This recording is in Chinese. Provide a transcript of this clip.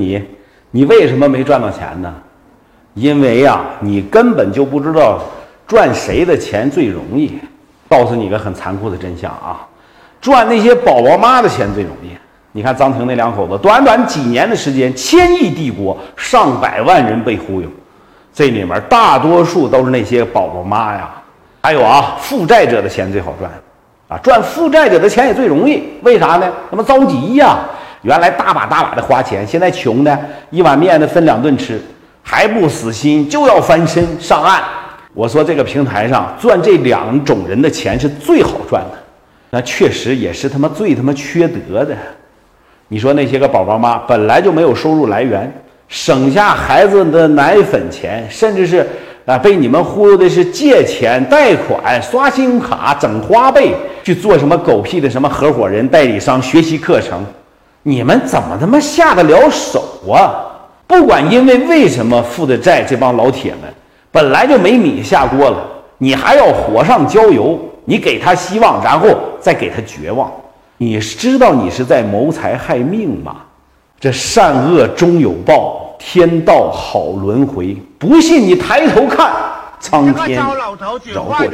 你，你为什么没赚到钱呢？因为呀，你根本就不知道赚谁的钱最容易。告诉你个很残酷的真相啊，赚那些宝宝妈的钱最容易。你看张庭那两口子，短短几年的时间，千亿帝国，上百万人被忽悠，这里面大多数都是那些宝宝妈呀。还有啊，负债者的钱最好赚，啊，赚负债者的钱也最容易。为啥呢？他妈着急呀。原来大把大把的花钱，现在穷的一碗面的分两顿吃，还不死心，就要翻身上岸。我说这个平台上赚这两种人的钱是最好赚的，那确实也是他妈最他妈缺德的。你说那些个宝宝妈本来就没有收入来源，省下孩子的奶粉钱，甚至是啊被你们忽悠的是借钱贷款、刷信用卡、整花呗去做什么狗屁的什么合伙人、代理商、学习课程。你们怎么他妈下得了手啊？不管因为为什么负的债，这帮老铁们本来就没米下锅了，你还要火上浇油，你给他希望，然后再给他绝望，你知道你是在谋财害命吗？这善恶终有报，天道好轮回，不信你抬头看，苍天饶过谁？